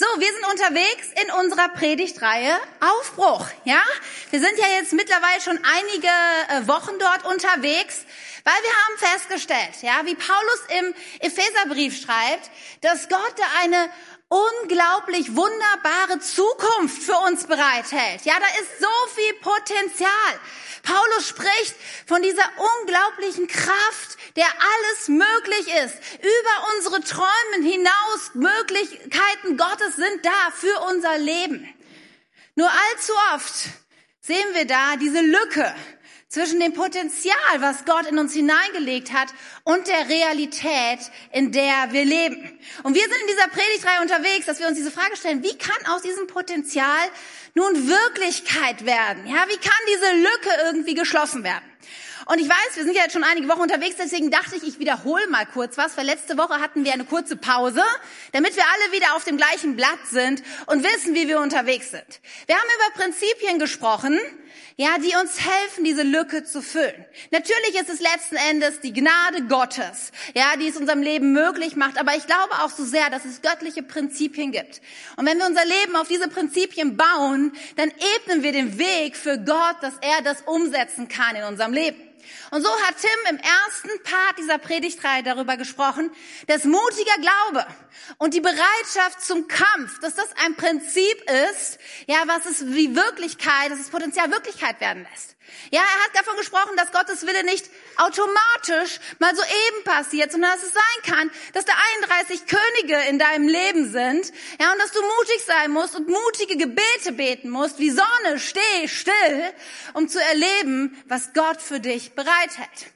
So, wir sind unterwegs in unserer Predigtreihe Aufbruch, ja? Wir sind ja jetzt mittlerweile schon einige äh, Wochen dort unterwegs, weil wir haben festgestellt, ja, wie Paulus im Epheserbrief schreibt, dass Gott da eine unglaublich wunderbare Zukunft für uns bereithält. Ja, da ist so viel Potenzial. Paulus spricht von dieser unglaublichen Kraft, der alles möglich ist. Über unsere Träumen hinaus Möglichkeiten Gottes sind da für unser Leben. Nur allzu oft sehen wir da diese Lücke zwischen dem Potenzial, was Gott in uns hineingelegt hat, und der Realität, in der wir leben. Und wir sind in dieser Predigtreihe unterwegs, dass wir uns diese Frage stellen, wie kann aus diesem Potenzial nun Wirklichkeit werden? Ja, wie kann diese Lücke irgendwie geschlossen werden? Und ich weiß, wir sind ja jetzt schon einige Wochen unterwegs, deswegen dachte ich, ich wiederhole mal kurz was, weil letzte Woche hatten wir eine kurze Pause, damit wir alle wieder auf dem gleichen Blatt sind und wissen, wie wir unterwegs sind. Wir haben über Prinzipien gesprochen, ja, die uns helfen, diese Lücke zu füllen. Natürlich ist es letzten Endes die Gnade Gottes, ja, die es unserem Leben möglich macht, aber ich glaube auch so sehr, dass es göttliche Prinzipien gibt. Und wenn wir unser Leben auf diese Prinzipien bauen, dann ebnen wir den Weg für Gott, dass er das umsetzen kann in unserem Leben. Und so hat Tim im ersten Part dieser Predigtreihe darüber gesprochen, dass mutiger Glaube und die Bereitschaft zum Kampf, dass das ein Prinzip ist, ja, was es wie Wirklichkeit, dass es Potenzial Wirklichkeit werden lässt. Ja, er hat davon gesprochen, dass Gottes Wille nicht automatisch mal so eben passiert, sondern dass es sein kann, dass da 31 Könige in deinem Leben sind, ja, und dass du mutig sein musst und mutige Gebete beten musst, wie Sonne, steh still, um zu erleben, was Gott für dich bereithält.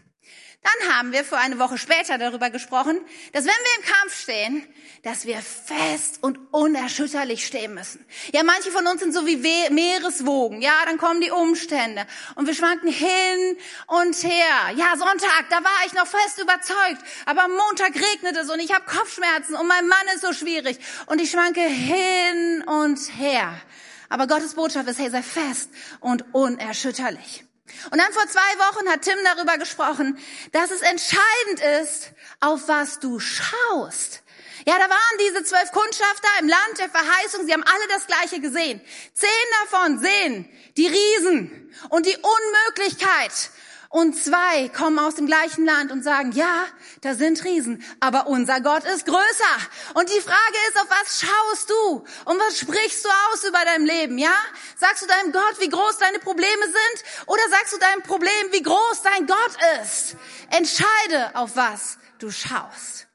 Dann haben wir vor eine Woche später darüber gesprochen, dass wenn wir im Kampf stehen, dass wir fest und unerschütterlich stehen müssen. Ja, manche von uns sind so wie Meereswogen. Ja, dann kommen die Umstände und wir schwanken hin und her. Ja, Sonntag, da war ich noch fest überzeugt, aber Montag regnet es und ich habe Kopfschmerzen und mein Mann ist so schwierig und ich schwanke hin und her. Aber Gottes Botschaft ist, hey, sei fest und unerschütterlich. Und dann vor zwei Wochen hat Tim darüber gesprochen, dass es entscheidend ist, auf was du schaust. Ja, da waren diese zwölf Kundschafter im Land der Verheißung. Sie haben alle das Gleiche gesehen. Zehn davon sehen die Riesen und die Unmöglichkeit und zwei kommen aus dem gleichen Land und sagen, ja, da sind Riesen, aber unser Gott ist größer. Und die Frage ist, auf was schaust du? Und was sprichst du aus über dein Leben, ja? Sagst du deinem Gott, wie groß deine Probleme sind? Oder sagst du deinem Problem, wie groß dein Gott ist? Entscheide, auf was du schaust.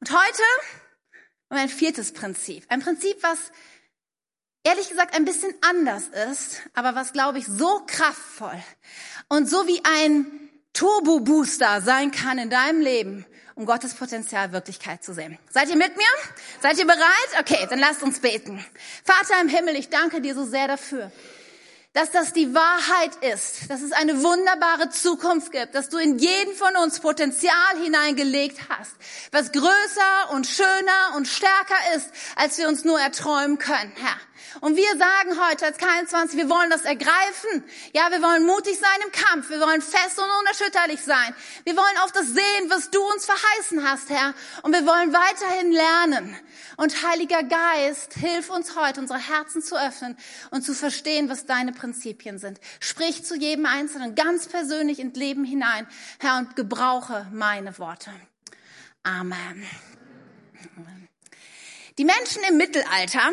Und heute ein viertes Prinzip. Ein Prinzip, was ehrlich gesagt ein bisschen anders ist, aber was, glaube ich, so kraftvoll und so wie ein Turbo-Booster sein kann in deinem Leben, um Gottes Potenzial Wirklichkeit zu sehen. Seid ihr mit mir? Seid ihr bereit? Okay, dann lasst uns beten. Vater im Himmel, ich danke dir so sehr dafür, dass das die Wahrheit ist, dass es eine wunderbare Zukunft gibt, dass du in jeden von uns Potenzial hineingelegt hast, was größer und schöner und stärker ist, als wir uns nur erträumen können, Herr. Und wir sagen heute als K21, wir wollen das ergreifen. Ja, wir wollen mutig sein im Kampf. Wir wollen fest und unerschütterlich sein. Wir wollen auf das sehen, was du uns verheißen hast, Herr. Und wir wollen weiterhin lernen. Und Heiliger Geist, hilf uns heute, unsere Herzen zu öffnen und zu verstehen, was deine Prinzipien sind. Sprich zu jedem Einzelnen ganz persönlich ins Leben hinein, Herr, und gebrauche meine Worte. Amen. Die Menschen im Mittelalter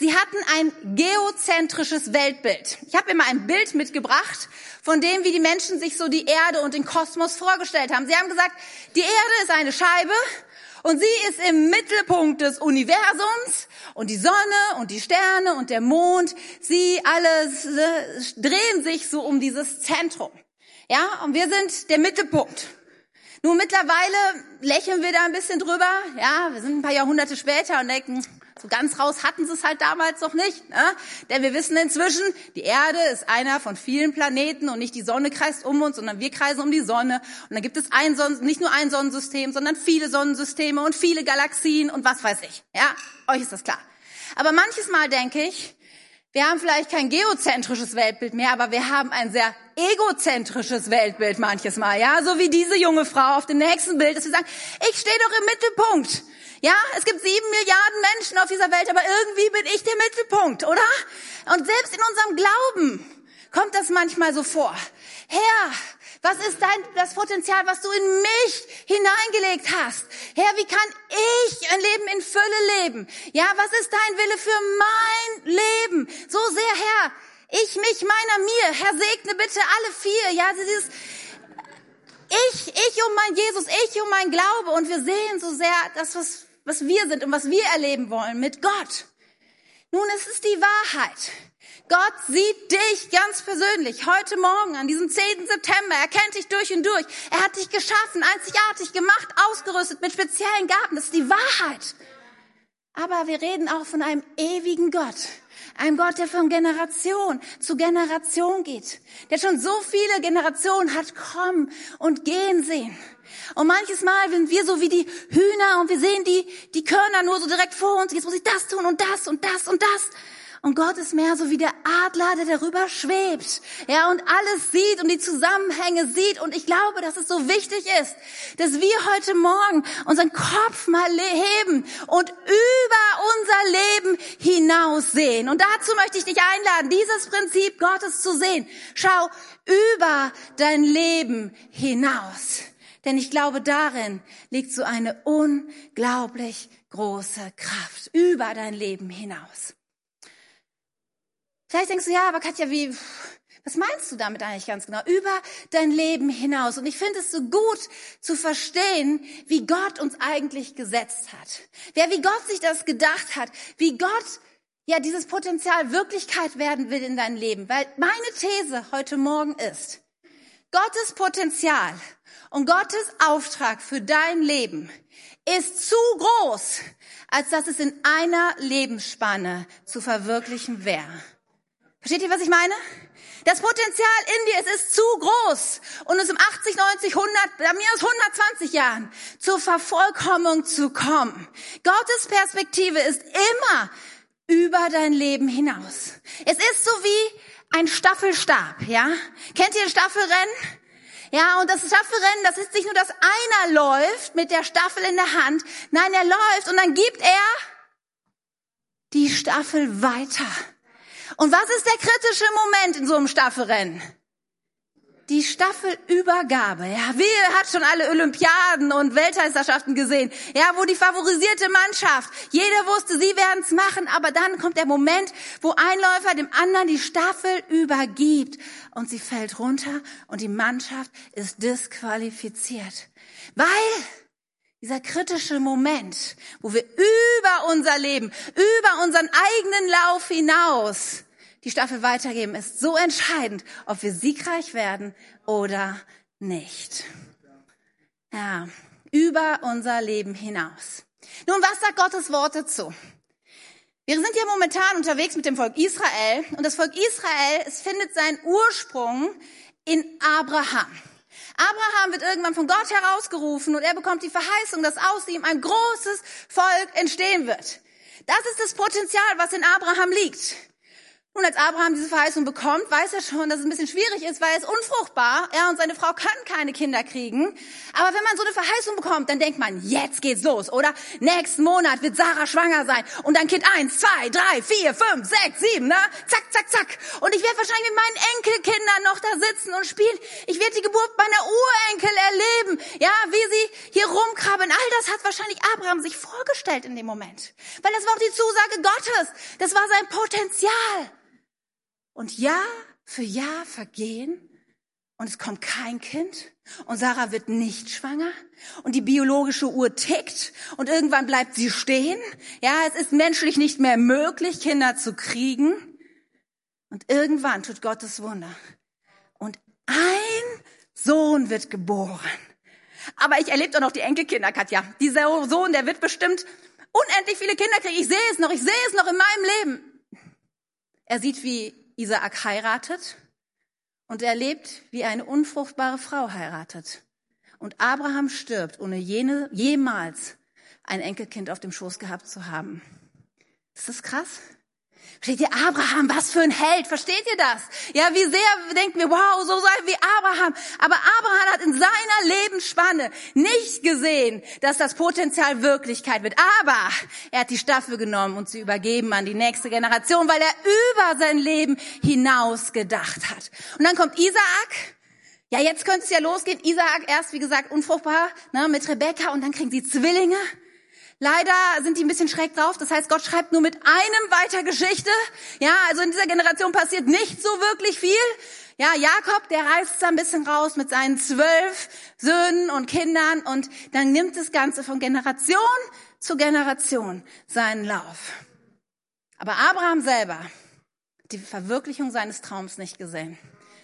Sie hatten ein geozentrisches Weltbild. Ich habe immer ein Bild mitgebracht von dem, wie die Menschen sich so die Erde und den Kosmos vorgestellt haben. Sie haben gesagt, die Erde ist eine Scheibe und sie ist im Mittelpunkt des Universums und die Sonne und die Sterne und der Mond, sie alles äh, drehen sich so um dieses Zentrum. Ja, und wir sind der Mittelpunkt. Nun mittlerweile lächeln wir da ein bisschen drüber. Ja, wir sind ein paar Jahrhunderte später und denken, so ganz raus hatten sie es halt damals noch nicht. Ne? Denn wir wissen inzwischen, die Erde ist einer von vielen Planeten und nicht die Sonne kreist um uns, sondern wir kreisen um die Sonne. Und dann gibt es ein Sonnen, nicht nur ein Sonnensystem, sondern viele Sonnensysteme und viele Galaxien und was weiß ich. Ja, euch ist das klar. Aber manches Mal denke ich, Wir haben vielleicht kein geozentrisches Weltbild mehr, aber wir haben ein sehr egozentrisches Weltbild manches Mal, ja, so wie diese junge Frau auf dem nächsten Bild, dass wir sagen, ich stehe doch im Mittelpunkt. Ja, es gibt sieben Milliarden Menschen auf dieser Welt, aber irgendwie bin ich der Mittelpunkt, oder? Und selbst in unserem Glauben kommt das manchmal so vor. Herr, was ist dein, das Potenzial, was du in mich hineingelegt hast? Herr, wie kann ich ein Leben in Fülle leben? Ja, was ist dein Wille für mein Leben? So sehr, Herr, ich, mich, meiner, mir. Herr, segne bitte alle vier. Ja, dieses, ich, ich um mein Jesus, ich um mein Glaube. Und wir sehen so sehr das, was, was wir sind und was wir erleben wollen mit Gott. Nun, es ist die Wahrheit. Gott sieht dich ganz persönlich heute Morgen an diesem 10. September. Er kennt dich durch und durch. Er hat dich geschaffen, einzigartig gemacht, ausgerüstet mit speziellen Gaben. Das ist die Wahrheit. Aber wir reden auch von einem ewigen Gott. Einem Gott, der von Generation zu Generation geht. Der schon so viele Generationen hat kommen und gehen sehen. Und manches Mal sind wir so wie die Hühner und wir sehen die, die Körner nur so direkt vor uns. Jetzt muss ich das tun und das und das und das. Und Gott ist mehr so wie der Adler, der darüber schwebt. Ja, und alles sieht und die Zusammenhänge sieht. Und ich glaube, dass es so wichtig ist, dass wir heute Morgen unseren Kopf mal heben und über unser Leben hinaus sehen. Und dazu möchte ich dich einladen, dieses Prinzip Gottes zu sehen. Schau über dein Leben hinaus. Denn ich glaube, darin liegt so eine unglaublich große Kraft über dein Leben hinaus. Vielleicht denkst du, ja, aber Katja, wie, was meinst du damit eigentlich ganz genau? Über dein Leben hinaus. Und ich finde es so gut zu verstehen, wie Gott uns eigentlich gesetzt hat. Wer, wie Gott sich das gedacht hat, wie Gott ja dieses Potenzial Wirklichkeit werden will in dein Leben. Weil meine These heute Morgen ist, Gottes Potenzial und Gottes Auftrag für dein Leben ist zu groß, als dass es in einer Lebensspanne zu verwirklichen wäre. Versteht ihr, was ich meine? Das Potenzial in dir, es ist zu groß. Und es um 80, 90, 100, bei mir aus 120 Jahren zur Vervollkommnung zu kommen. Gottes Perspektive ist immer über dein Leben hinaus. Es ist so wie ein Staffelstab, ja? Kennt ihr Staffelrennen? Ja, und das Staffelrennen, das ist nicht nur, dass einer läuft mit der Staffel in der Hand. Nein, er läuft und dann gibt er die Staffel weiter. Und was ist der kritische Moment in so einem Staffelrennen? Die Staffelübergabe. Ja, wer hat schon alle Olympiaden und Weltmeisterschaften gesehen? Ja, wo die favorisierte Mannschaft, jeder wusste, sie werden es machen, aber dann kommt der Moment, wo ein Läufer dem anderen die Staffel übergibt und sie fällt runter und die Mannschaft ist disqualifiziert. Weil dieser kritische Moment, wo wir über unser Leben, über unseren eigenen Lauf hinaus die Staffel weitergeben, ist so entscheidend, ob wir siegreich werden oder nicht. Ja, über unser Leben hinaus. Nun, was sagt Gottes Wort dazu? Wir sind ja momentan unterwegs mit dem Volk Israel und das Volk Israel, es findet seinen Ursprung in Abraham. Abraham wird irgendwann von Gott herausgerufen und er bekommt die Verheißung, dass aus ihm ein großes Volk entstehen wird. Das ist das Potenzial, was in Abraham liegt. Nun, als Abraham diese Verheißung bekommt, weiß er schon, dass es ein bisschen schwierig ist, weil er ist unfruchtbar. Er und seine Frau können keine Kinder kriegen. Aber wenn man so eine Verheißung bekommt, dann denkt man, jetzt geht's los, oder? Nächsten Monat wird Sarah schwanger sein. Und dann Kind eins, zwei, drei, vier, fünf, sechs, sieben, ne? Zack, zack, zack. Und ich werde wahrscheinlich mit meinen Enkelkindern noch da sitzen und spielen. Ich werde die Geburt meiner Urenkel erleben. Ja, wie sie hier rumkrabbeln. All das hat wahrscheinlich Abraham sich vorgestellt in dem Moment. Weil das war auch die Zusage Gottes. Das war sein Potenzial. Und Jahr für Jahr vergehen und es kommt kein Kind und Sarah wird nicht schwanger und die biologische Uhr tickt und irgendwann bleibt sie stehen. Ja, es ist menschlich nicht mehr möglich, Kinder zu kriegen. Und irgendwann tut Gottes Wunder. Und ein Sohn wird geboren. Aber ich erlebe doch noch die Enkelkinder, Katja. Dieser Sohn, der wird bestimmt unendlich viele Kinder kriegen. Ich sehe es noch, ich sehe es noch in meinem Leben. Er sieht, wie Isaak heiratet und er lebt, wie eine unfruchtbare Frau heiratet. Und Abraham stirbt, ohne jene, jemals ein Enkelkind auf dem Schoß gehabt zu haben. Ist das krass? Versteht ihr, Abraham, was für ein Held, versteht ihr das? Ja, wie sehr denken wir, wow, so sein wie Abraham. Aber Abraham hat in seiner Lebensspanne nicht gesehen, dass das Potenzial Wirklichkeit wird. Aber er hat die Staffel genommen und sie übergeben an die nächste Generation, weil er über sein Leben hinaus gedacht hat. Und dann kommt Isaak. Ja, jetzt könnte es ja losgehen. Isaak erst, wie gesagt, unfruchtbar, ne, mit Rebekka und dann kriegen sie Zwillinge. Leider sind die ein bisschen schräg drauf. Das heißt, Gott schreibt nur mit einem weiter Geschichte. Ja, also in dieser Generation passiert nicht so wirklich viel. Ja, Jakob, der reißt da ein bisschen raus mit seinen zwölf Söhnen und Kindern und dann nimmt das Ganze von Generation zu Generation seinen Lauf. Aber Abraham selber hat die Verwirklichung seines Traums nicht gesehen.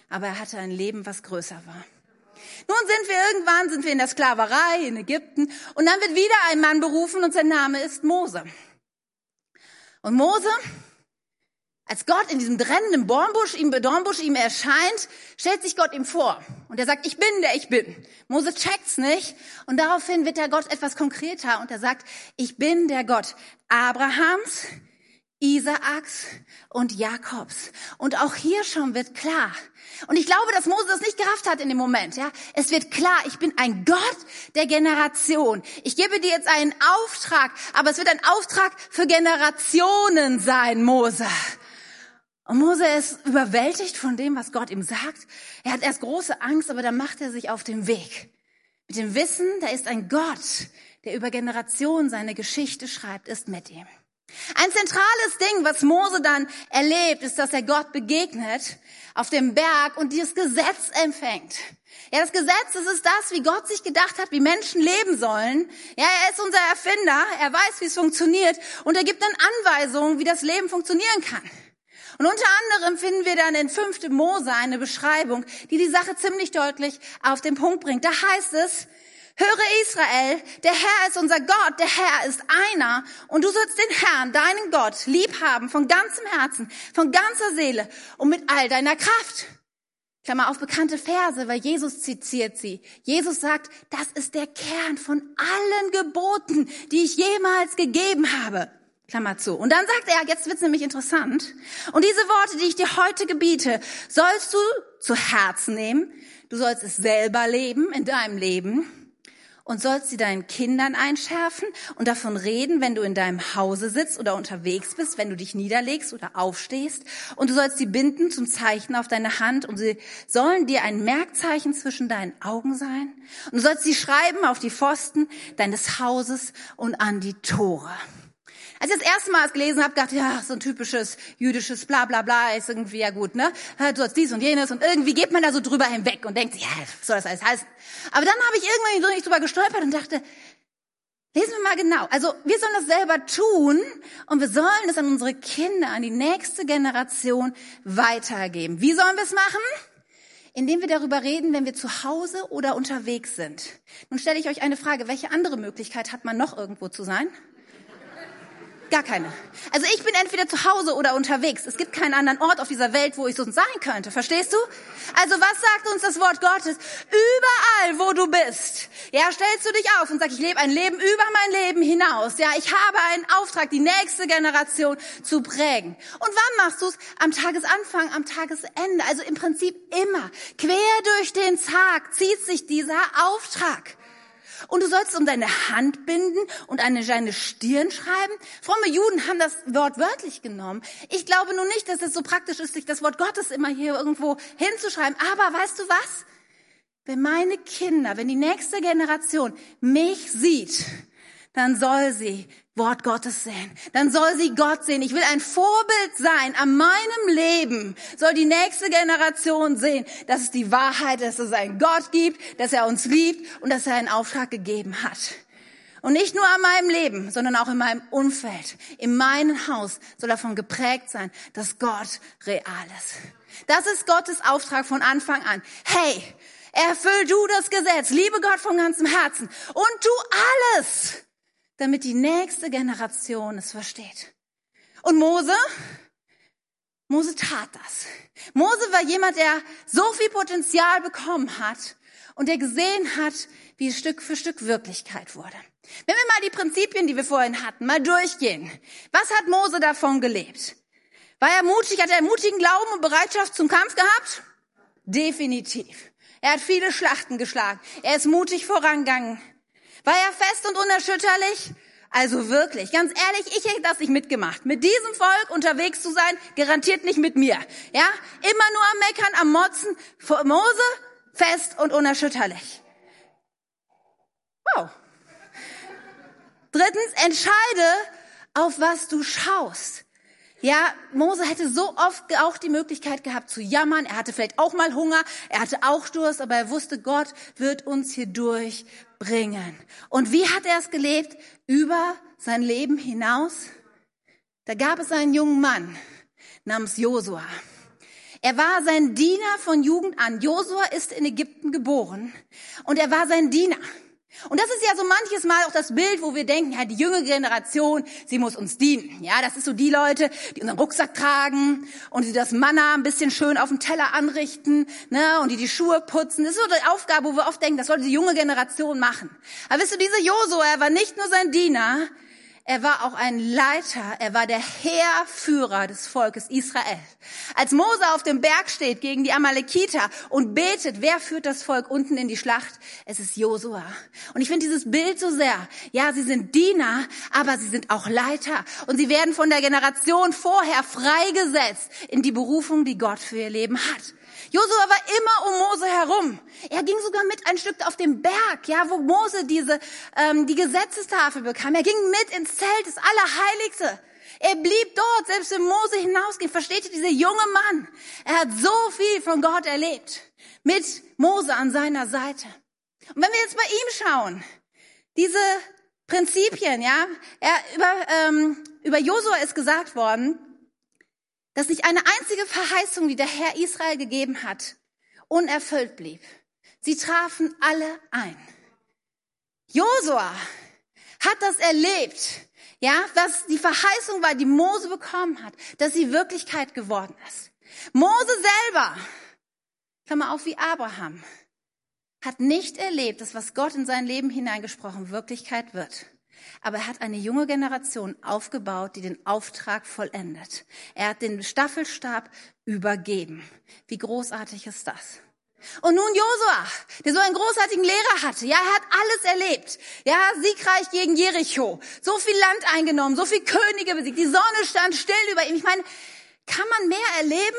Aber er hatte ein Leben, was größer war. Nun sind wir irgendwann, sind wir in der Sklaverei in Ägypten und dann wird wieder ein Mann berufen und sein Name ist Mose. Und Mose, als Gott in diesem brennenden Dornbusch ihm, Dornbusch ihm erscheint, stellt sich Gott ihm vor. Und er sagt, ich bin der ich bin. Mose checkt's nicht. Und daraufhin wird der Gott etwas konkreter und er sagt, ich bin der Gott Abrahams, Isaaks und Jakobs. Und auch hier schon wird klar. Und ich glaube, dass Mose das nicht gerafft hat in dem Moment, ja. Es wird klar, ich bin ein Gott der Generation. Ich gebe dir jetzt einen Auftrag, aber es wird ein Auftrag für Generationen sein, Mose. Und Mose ist überwältigt von dem, was Gott ihm sagt. Er hat erst große Angst, aber dann macht er sich auf den Weg. Mit dem Wissen, da ist ein Gott, der über Generationen seine Geschichte schreibt, ist mit ihm. Ein zentrales Ding, was Mose dann erlebt, ist, dass er Gott begegnet auf dem Berg und dieses Gesetz empfängt. Ja, das Gesetz, das ist das, wie Gott sich gedacht hat, wie Menschen leben sollen. Ja, er ist unser Erfinder, er weiß, wie es funktioniert und er gibt dann Anweisungen, wie das Leben funktionieren kann. Und unter anderem finden wir dann in 5. Mose eine Beschreibung, die die Sache ziemlich deutlich auf den Punkt bringt. Da heißt es, Höre Israel, der Herr ist unser Gott, der Herr ist einer und du sollst den Herrn, deinen Gott, lieb haben von ganzem Herzen, von ganzer Seele und mit all deiner Kraft. Klammer auf bekannte Verse, weil Jesus zitiert sie. Jesus sagt, das ist der Kern von allen Geboten, die ich jemals gegeben habe. Klammer zu. Und dann sagt er, jetzt wird's nämlich interessant. Und diese Worte, die ich dir heute gebiete, sollst du zu Herzen nehmen. Du sollst es selber leben in deinem Leben und sollst sie deinen Kindern einschärfen und davon reden, wenn du in deinem Hause sitzt oder unterwegs bist, wenn du dich niederlegst oder aufstehst. Und du sollst sie binden zum Zeichen auf deine Hand und sie sollen dir ein Merkzeichen zwischen deinen Augen sein. Und du sollst sie schreiben auf die Pfosten deines Hauses und an die Tore. Als ich das erste Mal es gelesen habe, dachte ich, ja, so ein typisches jüdisches bla bla bla ist irgendwie ja gut, ne? Du hast dies und jenes und irgendwie geht man da so drüber hinweg und denkt, ja, soll das alles heißen? Aber dann habe ich irgendwann so nicht drüber gestolpert und dachte, lesen wir mal genau. Also wir sollen das selber tun und wir sollen es an unsere Kinder, an die nächste Generation weitergeben. Wie sollen wir es machen? Indem wir darüber reden, wenn wir zu Hause oder unterwegs sind. Nun stelle ich euch eine Frage, welche andere Möglichkeit hat man noch irgendwo zu sein? Gar keine. Also ich bin entweder zu Hause oder unterwegs. Es gibt keinen anderen Ort auf dieser Welt, wo ich so sein könnte. Verstehst du? Also was sagt uns das Wort Gottes? Überall, wo du bist, ja, stellst du dich auf und sagst, ich lebe ein Leben über mein Leben hinaus. Ja, ich habe einen Auftrag, die nächste Generation zu prägen. Und wann machst du es? Am Tagesanfang, am Tagesende. Also im Prinzip immer. Quer durch den Tag zieht sich dieser Auftrag. Und du sollst um deine Hand binden und an deine Stirn schreiben. Fromme Juden haben das Wort wörtlich genommen. Ich glaube nun nicht, dass es so praktisch ist, sich das Wort Gottes immer hier irgendwo hinzuschreiben. Aber weißt du was? Wenn meine Kinder, wenn die nächste Generation mich sieht, dann soll sie Wort Gottes sehen. Dann soll sie Gott sehen. Ich will ein Vorbild sein. An meinem Leben soll die nächste Generation sehen, dass es die Wahrheit, dass es einen Gott gibt, dass er uns liebt und dass er einen Auftrag gegeben hat. Und nicht nur an meinem Leben, sondern auch in meinem Umfeld, in meinem Haus soll davon geprägt sein, dass Gott real ist. Das ist Gottes Auftrag von Anfang an. Hey, erfüll du das Gesetz, liebe Gott von ganzem Herzen und tu alles, damit die nächste Generation es versteht. Und Mose, Mose tat das. Mose war jemand, der so viel Potenzial bekommen hat und der gesehen hat, wie es Stück für Stück Wirklichkeit wurde. Wenn wir mal die Prinzipien, die wir vorhin hatten, mal durchgehen. Was hat Mose davon gelebt? War er mutig? Hat er mutigen Glauben und Bereitschaft zum Kampf gehabt? Definitiv. Er hat viele Schlachten geschlagen. Er ist mutig vorangegangen. War er fest und unerschütterlich? Also wirklich, ganz ehrlich, ich hätte das nicht mitgemacht. Mit diesem Volk unterwegs zu sein, garantiert nicht mit mir. Ja, immer nur am Meckern, am Motzen. Mose, fest und unerschütterlich. Wow. Drittens, entscheide, auf was du schaust. Ja, Mose hätte so oft auch die Möglichkeit gehabt zu jammern. Er hatte vielleicht auch mal Hunger, er hatte auch Durst, aber er wusste, Gott wird uns hier durchbringen. Und wie hat er es gelebt? Über sein Leben hinaus? Da gab es einen jungen Mann namens Josua. Er war sein Diener von Jugend an. Josua ist in Ägypten geboren und er war sein Diener. Und das ist ja so manches Mal auch das Bild, wo wir denken, ja, die junge Generation, sie muss uns dienen. Ja, das ist so die Leute, die unseren Rucksack tragen und die das Manna ein bisschen schön auf dem Teller anrichten, ne, und die die Schuhe putzen. Das ist so die Aufgabe, wo wir oft denken, das sollte die junge Generation machen. Aber wisst du, dieser Josua, war nicht nur sein Diener, er war auch ein Leiter, er war der Heerführer des Volkes Israel. Als Mose auf dem Berg steht gegen die Amalekiter und betet, wer führt das Volk unten in die Schlacht? Es ist Josua. Und ich finde dieses Bild so sehr. Ja, sie sind Diener, aber sie sind auch Leiter. Und sie werden von der Generation vorher freigesetzt in die Berufung, die Gott für ihr Leben hat. Josua war immer um Mose herum. Er ging sogar mit ein Stück auf dem Berg, ja, wo Mose diese ähm, die Gesetzestafel bekam. Er ging mit ins Zelt, das Allerheiligste. Er blieb dort, selbst wenn Mose hinausging. Versteht ihr, dieser junge Mann, er hat so viel von Gott erlebt. Mit Mose an seiner Seite. Und wenn wir jetzt bei ihm schauen, diese Prinzipien, ja, er, über, ähm, über Josua ist gesagt worden, dass nicht eine einzige Verheißung, die der Herr Israel gegeben hat, unerfüllt blieb. Sie trafen alle ein. Josua hat das erlebt, ja, was die Verheißung war, die Mose bekommen hat, dass sie Wirklichkeit geworden ist. Mose selber, Klammer auf wie Abraham, hat nicht erlebt, dass was Gott in sein Leben hineingesprochen Wirklichkeit wird. Aber er hat eine junge Generation aufgebaut, die den Auftrag vollendet. Er hat den Staffelstab übergeben. Wie großartig ist das? Und nun Josua, der so einen großartigen Lehrer hatte. Ja, er hat alles erlebt. Ja, siegreich gegen Jericho. So viel Land eingenommen, so viel Könige besiegt. Die Sonne stand still über ihm. Ich meine, kann man mehr erleben?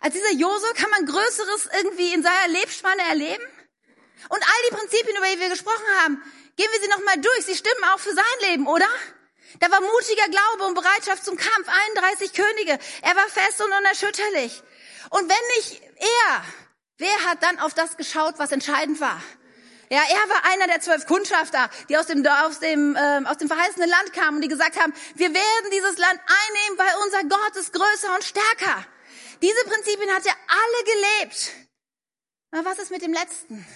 Als dieser Josua kann man Größeres irgendwie in seiner Lebensspanne erleben? Und all die Prinzipien, über die wir gesprochen haben, Gehen wir sie nochmal durch. Sie stimmen auch für sein Leben, oder? Da war mutiger Glaube und Bereitschaft zum Kampf. 31 Könige. Er war fest und unerschütterlich. Und wenn nicht er, wer hat dann auf das geschaut, was entscheidend war? Ja, er war einer der zwölf Kundschafter, die aus dem, aus dem, äh, aus dem verheißenen Land kamen und die gesagt haben, wir werden dieses Land einnehmen, weil unser Gott ist größer und stärker. Diese Prinzipien hat er alle gelebt. Aber was ist mit dem letzten?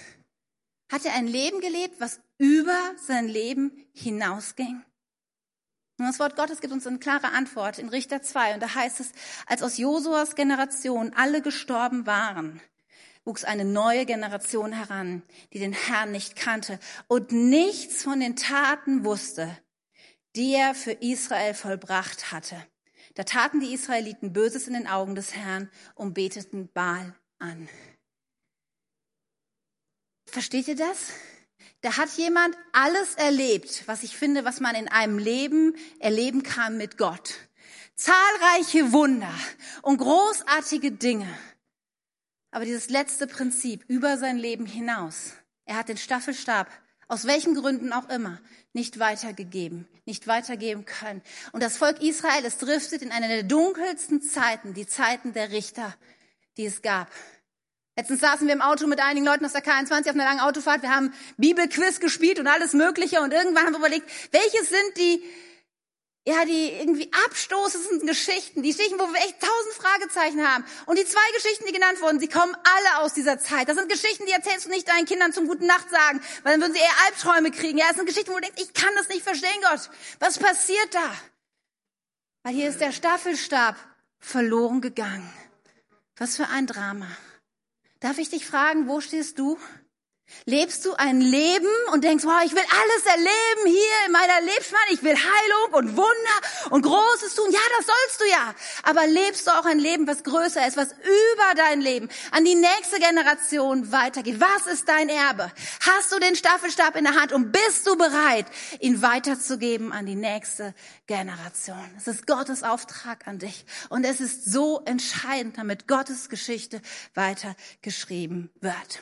Hat er ein Leben gelebt, was über sein Leben hinausging? Und das Wort Gottes gibt uns eine klare Antwort in Richter 2. Und da heißt es, als aus Josuas Generation alle gestorben waren, wuchs eine neue Generation heran, die den Herrn nicht kannte und nichts von den Taten wusste, die er für Israel vollbracht hatte. Da taten die Israeliten Böses in den Augen des Herrn und beteten Baal an. Versteht ihr das? Da hat jemand alles erlebt, was ich finde, was man in einem Leben erleben kann mit Gott. Zahlreiche Wunder und großartige Dinge. Aber dieses letzte Prinzip über sein Leben hinaus, er hat den Staffelstab, aus welchen Gründen auch immer, nicht weitergegeben, nicht weitergeben können. Und das Volk Israel, es driftet in eine der dunkelsten Zeiten, die Zeiten der Richter, die es gab. Letztens saßen wir im Auto mit einigen Leuten aus der K21 auf einer langen Autofahrt. Wir haben Bibelquiz gespielt und alles Mögliche. Und irgendwann haben wir überlegt, welches sind die, ja, die irgendwie abstoßendsten Geschichten, die Geschichten, wo wir echt tausend Fragezeichen haben. Und die zwei Geschichten, die genannt wurden, sie kommen alle aus dieser Zeit. Das sind Geschichten, die erzählst du nicht deinen Kindern zum guten Nacht sagen, weil dann würden sie eher Albträume kriegen. Ja, das sind Geschichten, wo du denkst, ich kann das nicht verstehen, Gott. Was passiert da? Weil hier ist der Staffelstab verloren gegangen. Was für ein Drama. Darf ich dich fragen, wo stehst du? Lebst du ein Leben und denkst, wow, ich will alles erleben hier in meiner Lebensspanne, ich will Heilung und Wunder und Großes tun. Ja, das sollst du ja. Aber lebst du auch ein Leben, was größer ist, was über dein Leben an die nächste Generation weitergeht? Was ist dein Erbe? Hast du den Staffelstab in der Hand und bist du bereit, ihn weiterzugeben an die nächste Generation? Es ist Gottes Auftrag an dich und es ist so entscheidend, damit Gottes Geschichte weitergeschrieben wird.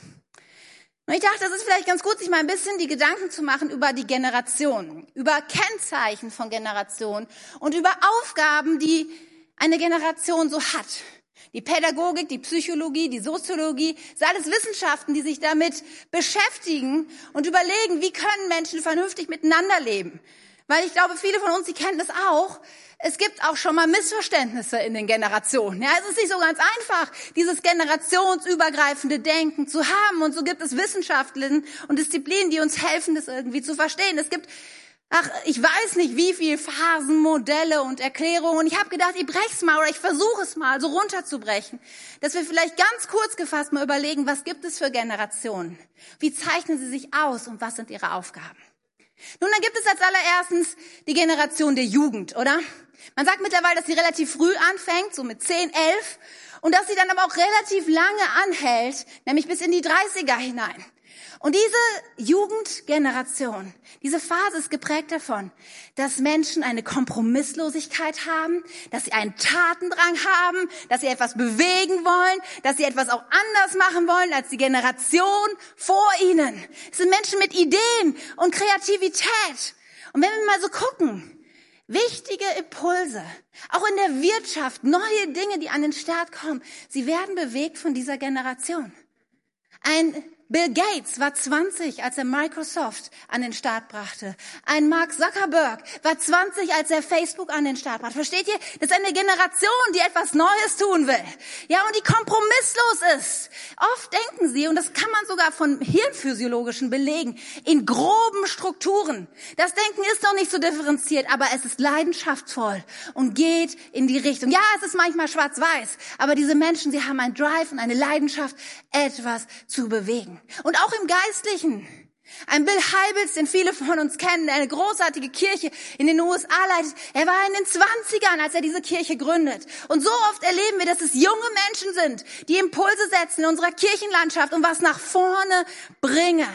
Und ich dachte, es ist vielleicht ganz gut, sich mal ein bisschen die Gedanken zu machen über die Generationen, über Kennzeichen von Generationen und über Aufgaben, die eine Generation so hat. Die Pädagogik, die Psychologie, die Soziologie, sind alles Wissenschaften, die sich damit beschäftigen und überlegen, wie können Menschen vernünftig miteinander leben. Weil ich glaube, viele von uns, die kennen das auch. Es gibt auch schon mal Missverständnisse in den Generationen. Ja, es ist nicht so ganz einfach, dieses generationsübergreifende Denken zu haben. Und so gibt es Wissenschaften und Disziplinen, die uns helfen, das irgendwie zu verstehen. Es gibt, ach, ich weiß nicht, wie viel Phasen, Modelle und Erklärungen. Und ich habe gedacht, ich brech's mal oder ich versuche es mal so runterzubrechen. Dass wir vielleicht ganz kurz gefasst mal überlegen, was gibt es für Generationen? Wie zeichnen sie sich aus und was sind ihre Aufgaben? Nun, dann gibt es als allererstens die Generation der Jugend, oder? Man sagt mittlerweile, dass sie relativ früh anfängt, so mit 10, 11, und dass sie dann aber auch relativ lange anhält, nämlich bis in die 30er hinein. Und diese Jugendgeneration, diese Phase ist geprägt davon, dass Menschen eine Kompromisslosigkeit haben, dass sie einen Tatendrang haben, dass sie etwas bewegen wollen, dass sie etwas auch anders machen wollen als die Generation vor ihnen. Es sind Menschen mit Ideen und Kreativität. Und wenn wir mal so gucken, wichtige Impulse, auch in der Wirtschaft, neue Dinge, die an den Start kommen, sie werden bewegt von dieser Generation. Ein Bill Gates war 20, als er Microsoft an den Start brachte. Ein Mark Zuckerberg war 20, als er Facebook an den Start brachte. Versteht ihr? Das ist eine Generation, die etwas Neues tun will. Ja, und die kompromisslos ist. Oft denken sie, und das kann man sogar von hirnphysiologischen belegen, in groben Strukturen. Das Denken ist noch nicht so differenziert, aber es ist leidenschaftsvoll und geht in die Richtung. Ja, es ist manchmal schwarz-weiß, aber diese Menschen, sie haben einen Drive und eine Leidenschaft, etwas zu bewegen. Und auch im Geistlichen. Ein Bill Heibels, den viele von uns kennen, der eine großartige Kirche in den USA leitet. Er war in den 20ern, als er diese Kirche gründet. Und so oft erleben wir, dass es junge Menschen sind, die Impulse setzen in unserer Kirchenlandschaft und was nach vorne bringen.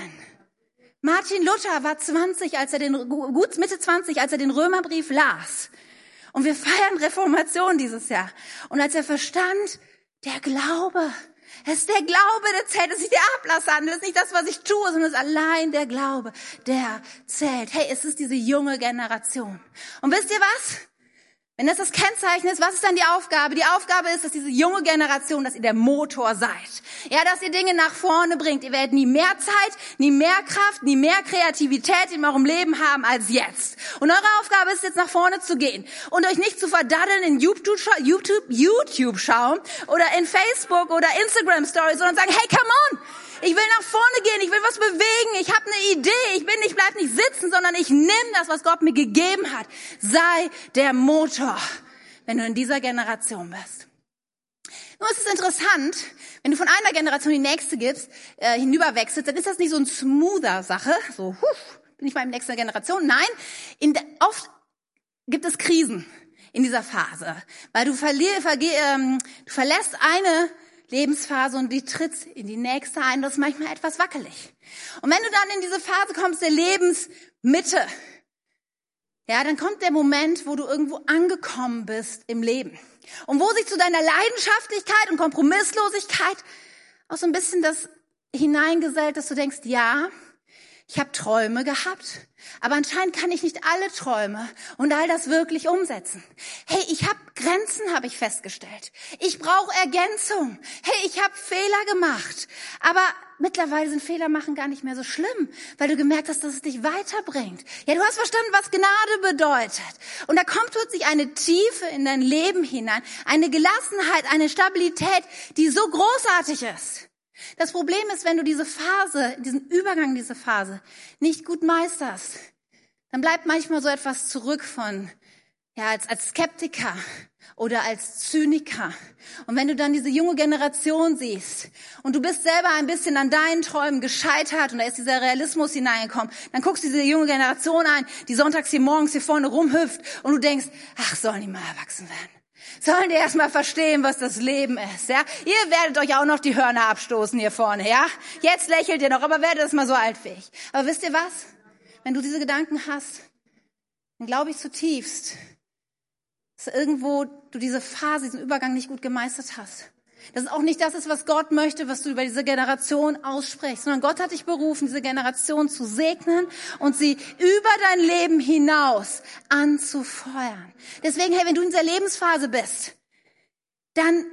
Martin Luther war 20, als er den, gut Mitte 20, als er den Römerbrief las. Und wir feiern Reformation dieses Jahr. Und als er verstand, der Glaube, es ist der Glaube, der zählt. Es ist nicht der Ablass an. Es ist nicht das, was ich tue, sondern es ist allein der Glaube, der zählt. Hey, es ist diese junge Generation. Und wisst ihr was? Wenn das das Kennzeichen ist, was ist dann die Aufgabe? Die Aufgabe ist, dass diese junge Generation, dass ihr der Motor seid. Ja, dass ihr Dinge nach vorne bringt. Ihr werdet nie mehr Zeit, nie mehr Kraft, nie mehr Kreativität in eurem Leben haben als jetzt. Und eure Aufgabe ist jetzt nach vorne zu gehen und euch nicht zu verdaddeln in YouTube, YouTube, YouTube schauen oder in Facebook oder Instagram Stories, sondern sagen, hey, come on! Ich will nach vorne gehen, ich will was bewegen, ich habe eine Idee, ich bin, ich bleib nicht sitzen, sondern ich nehme das, was Gott mir gegeben hat. Sei der Motor, wenn du in dieser Generation bist. Nur ist es interessant, wenn du von einer Generation die nächste gibst, äh, hinüberwechselst, dann ist das nicht so ein smoother Sache, so, huf, bin ich mal in der nächsten Generation. Nein, in der, oft gibt es Krisen in dieser Phase, weil du, verlier, verge, ähm, du verlässt eine Lebensphase und die tritt in die nächste ein. Das ist manchmal etwas wackelig. Und wenn du dann in diese Phase kommst der Lebensmitte, ja, dann kommt der Moment, wo du irgendwo angekommen bist im Leben. Und wo sich zu deiner Leidenschaftlichkeit und Kompromisslosigkeit auch so ein bisschen das hineingesellt, dass du denkst, ja, ich habe Träume gehabt, aber anscheinend kann ich nicht alle Träume und all das wirklich umsetzen. Hey, ich habe Grenzen, habe ich festgestellt. Ich brauche Ergänzung. Hey, ich habe Fehler gemacht. Aber mittlerweile sind Fehler machen gar nicht mehr so schlimm, weil du gemerkt hast, dass es dich weiterbringt. Ja, du hast verstanden, was Gnade bedeutet. Und da kommt plötzlich eine Tiefe in dein Leben hinein, eine Gelassenheit, eine Stabilität, die so großartig ist. Das Problem ist, wenn du diese Phase, diesen Übergang, diese Phase nicht gut meisterst, dann bleibt manchmal so etwas zurück von ja, als, als Skeptiker oder als Zyniker. Und wenn du dann diese junge Generation siehst und du bist selber ein bisschen an deinen Träumen gescheitert und da ist dieser Realismus hineingekommen, dann guckst du diese junge Generation ein, die sonntags hier morgens hier vorne rumhüpft und du denkst, ach, sollen die mal erwachsen werden? Sollen die erst mal verstehen, was das Leben ist, ja? Ihr werdet euch auch noch die Hörner abstoßen hier vorne, ja? Jetzt lächelt ihr noch, aber werdet es mal so alt wie ich. Aber wisst ihr was? Wenn du diese Gedanken hast, dann glaube ich zutiefst, dass irgendwo du diese Phase, diesen Übergang nicht gut gemeistert hast. Dass es auch nicht das ist, was Gott möchte, was du über diese Generation aussprichst, sondern Gott hat dich berufen, diese Generation zu segnen und sie über dein Leben hinaus anzufeuern. Deswegen, hey, wenn du in dieser Lebensphase bist, dann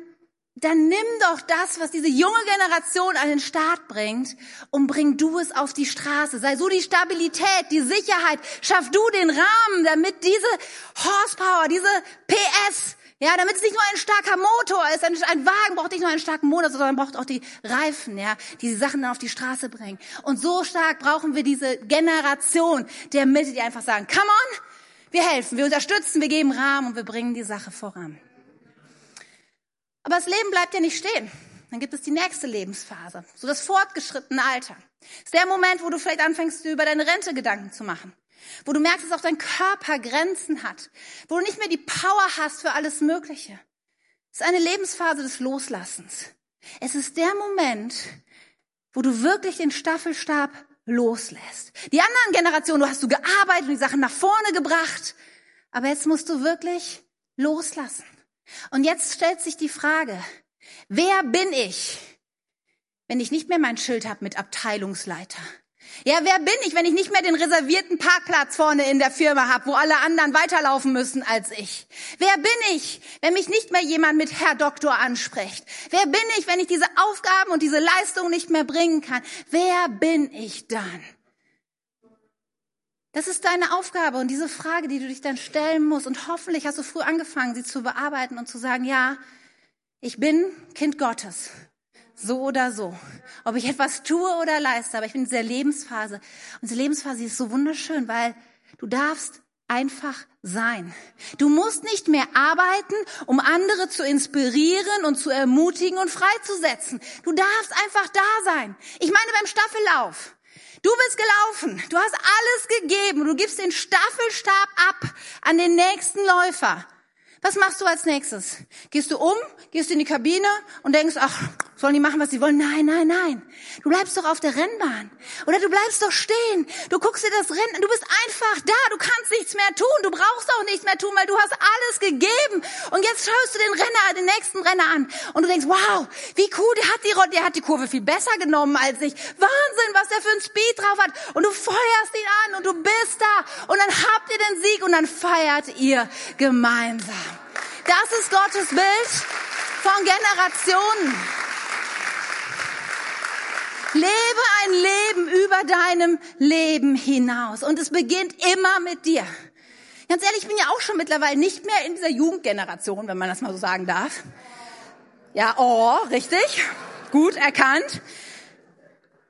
dann nimm doch das, was diese junge Generation an den Start bringt und bring du es auf die Straße. Sei so die Stabilität, die Sicherheit. Schaff du den Rahmen, damit diese Horsepower, diese PS, ja, damit es nicht nur ein starker Motor ist. Ein, ein Wagen braucht nicht nur einen starken Motor, sondern braucht auch die Reifen, ja, die die Sachen dann auf die Straße bringen. Und so stark brauchen wir diese Generation der Mitte, die einfach sagen, come on, wir helfen, wir unterstützen, wir geben Rahmen und wir bringen die Sache voran. Aber das Leben bleibt ja nicht stehen. Dann gibt es die nächste Lebensphase, so das fortgeschrittene Alter. Das ist der Moment, wo du vielleicht anfängst, über deine Rente Gedanken zu machen. Wo du merkst, dass auch dein Körper Grenzen hat. Wo du nicht mehr die Power hast für alles Mögliche. Es ist eine Lebensphase des Loslassens. Es ist der Moment, wo du wirklich den Staffelstab loslässt. Die anderen Generationen, du hast du gearbeitet und die Sachen nach vorne gebracht. Aber jetzt musst du wirklich loslassen. Und jetzt stellt sich die Frage, wer bin ich, wenn ich nicht mehr mein Schild habe mit Abteilungsleiter? Ja, wer bin ich, wenn ich nicht mehr den reservierten Parkplatz vorne in der Firma habe, wo alle anderen weiterlaufen müssen als ich? Wer bin ich, wenn mich nicht mehr jemand mit Herr Doktor anspricht? Wer bin ich, wenn ich diese Aufgaben und diese Leistung nicht mehr bringen kann? Wer bin ich dann? Das ist deine Aufgabe und diese Frage, die du dich dann stellen musst. Und hoffentlich hast du früh angefangen, sie zu bearbeiten und zu sagen, ja, ich bin Kind Gottes. So oder so. Ob ich etwas tue oder leiste, aber ich bin in dieser Lebensphase. Und diese Lebensphase ist so wunderschön, weil du darfst einfach sein. Du musst nicht mehr arbeiten, um andere zu inspirieren und zu ermutigen und freizusetzen. Du darfst einfach da sein. Ich meine beim Staffellauf. Du bist gelaufen, du hast alles gegeben, du gibst den Staffelstab ab an den nächsten Läufer. Was machst du als nächstes? Gehst du um, gehst in die Kabine und denkst, ach, sollen die machen, was sie wollen? Nein, nein, nein. Du bleibst doch auf der Rennbahn. Oder du bleibst doch stehen. Du guckst dir das Rennen, du bist einfach da. Du kannst nichts mehr tun. Du brauchst auch nichts mehr tun, weil du hast alles gegeben. Und jetzt schaust du den Renner, den nächsten Renner an. Und du denkst, wow, wie cool, der hat die, der hat die Kurve viel besser genommen als ich. Wahnsinn, was der für ein Speed drauf hat. Und du feuerst ihn an und du bist da. Und dann habt ihr den Sieg und dann feiert ihr gemeinsam. Das ist Gottes Bild von Generationen. Lebe ein Leben über deinem Leben hinaus. Und es beginnt immer mit dir. Ganz ehrlich, ich bin ja auch schon mittlerweile nicht mehr in dieser Jugendgeneration, wenn man das mal so sagen darf. Ja, oh, richtig. Gut erkannt.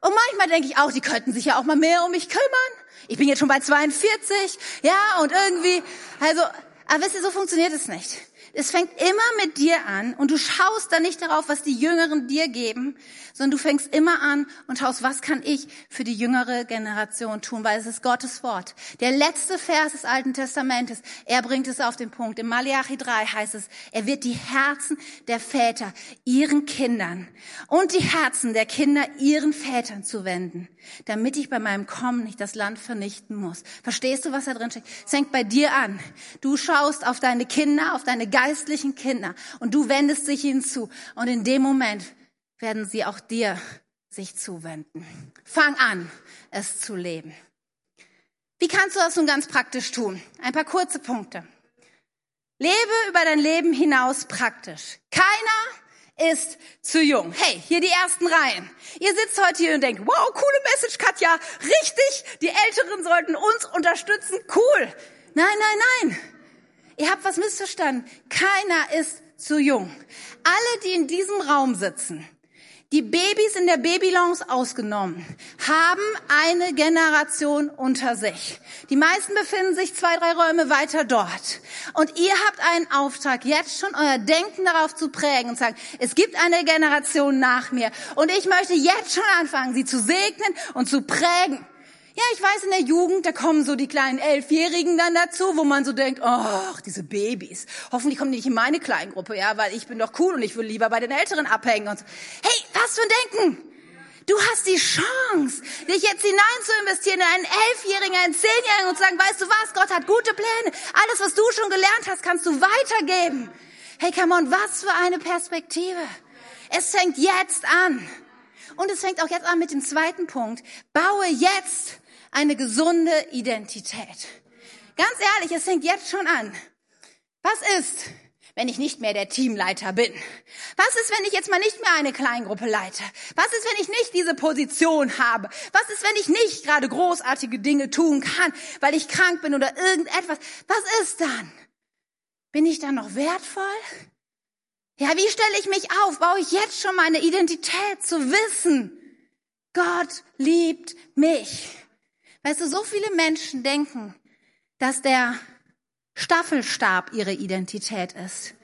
Und manchmal denke ich auch, die könnten sich ja auch mal mehr um mich kümmern. Ich bin jetzt schon bei 42, ja, und irgendwie, also, aber wisst ihr, so funktioniert es nicht. Es fängt immer mit dir an und du schaust da nicht darauf, was die Jüngeren dir geben, sondern du fängst immer an und schaust, was kann ich für die jüngere Generation tun, weil es ist Gottes Wort. Der letzte Vers des Alten Testamentes, er bringt es auf den Punkt. Im Malachi 3 heißt es, er wird die Herzen der Väter ihren Kindern und die Herzen der Kinder ihren Vätern zuwenden, damit ich bei meinem Kommen nicht das Land vernichten muss. Verstehst du, was da drin steckt? Es fängt bei dir an. Du schaust auf deine Kinder, auf deine geistlichen Kinder und du wendest dich ihnen zu. Und in dem Moment werden sie auch dir sich zuwenden. Fang an, es zu leben. Wie kannst du das nun ganz praktisch tun? Ein paar kurze Punkte. Lebe über dein Leben hinaus praktisch. Keiner ist zu jung. Hey, hier die ersten Reihen. Ihr sitzt heute hier und denkt, wow, coole Message, Katja. Richtig, die Älteren sollten uns unterstützen. Cool. Nein, nein, nein. Ihr habt was missverstanden. Keiner ist zu jung. Alle, die in diesem Raum sitzen, die Babys in der Babylons ausgenommen, haben eine Generation unter sich. Die meisten befinden sich zwei, drei Räume weiter dort. Und ihr habt einen Auftrag, jetzt schon euer Denken darauf zu prägen und sagen, es gibt eine Generation nach mir. Und ich möchte jetzt schon anfangen, sie zu segnen und zu prägen. Ja, ich weiß, in der Jugend, da kommen so die kleinen Elfjährigen dann dazu, wo man so denkt, oh, diese Babys. Hoffentlich kommen die nicht in meine Kleingruppe, ja, weil ich bin doch cool und ich will lieber bei den Älteren abhängen und so. Hey, was für ein Denken! Du hast die Chance, dich jetzt hinein zu investieren in einen Elfjährigen, einen Zehnjährigen und zu sagen, weißt du was, Gott hat gute Pläne. Alles, was du schon gelernt hast, kannst du weitergeben. Hey, come on, was für eine Perspektive. Es fängt jetzt an. Und es fängt auch jetzt an mit dem zweiten Punkt. Baue jetzt eine gesunde Identität. Ganz ehrlich, es fängt jetzt schon an. Was ist, wenn ich nicht mehr der Teamleiter bin? Was ist, wenn ich jetzt mal nicht mehr eine Kleingruppe leite? Was ist, wenn ich nicht diese Position habe? Was ist, wenn ich nicht gerade großartige Dinge tun kann, weil ich krank bin oder irgendetwas? Was ist dann? Bin ich dann noch wertvoll? Ja, wie stelle ich mich auf? Baue ich jetzt schon meine Identität zu wissen? Gott liebt mich. Weißt du, so viele Menschen denken, dass der Staffelstab ihre Identität ist.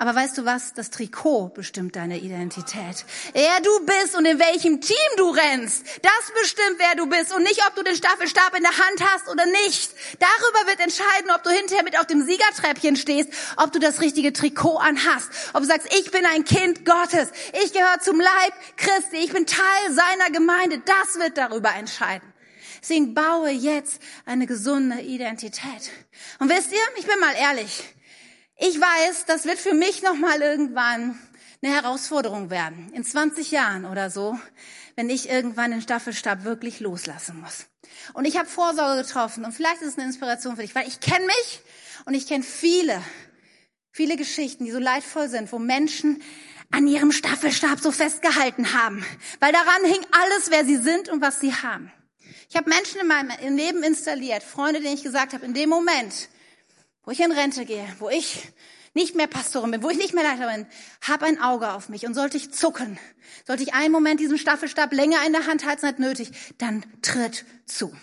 Aber weißt du was? Das Trikot bestimmt deine Identität. Wer du bist und in welchem Team du rennst, das bestimmt, wer du bist und nicht, ob du den Staffelstab in der Hand hast oder nicht. Darüber wird entscheiden, ob du hinterher mit auf dem Siegertreppchen stehst, ob du das richtige Trikot anhast, ob du sagst, ich bin ein Kind Gottes, ich gehöre zum Leib Christi, ich bin Teil seiner Gemeinde. Das wird darüber entscheiden. Deswegen baue jetzt eine gesunde Identität. Und wisst ihr, ich bin mal ehrlich, ich weiß, das wird für mich nochmal irgendwann eine Herausforderung werden. In 20 Jahren oder so, wenn ich irgendwann den Staffelstab wirklich loslassen muss. Und ich habe Vorsorge getroffen und vielleicht ist es eine Inspiration für dich, weil ich kenne mich und ich kenne viele, viele Geschichten, die so leidvoll sind, wo Menschen an ihrem Staffelstab so festgehalten haben, weil daran hing alles, wer sie sind und was sie haben. Ich habe Menschen in meinem Leben installiert, Freunde, denen ich gesagt habe, in dem Moment, wo ich in Rente gehe, wo ich nicht mehr Pastorin bin, wo ich nicht mehr Leiter bin, hab ein Auge auf mich und sollte ich zucken, sollte ich einen Moment diesen Staffelstab länger in der Hand halten, als nötig, dann tritt zu.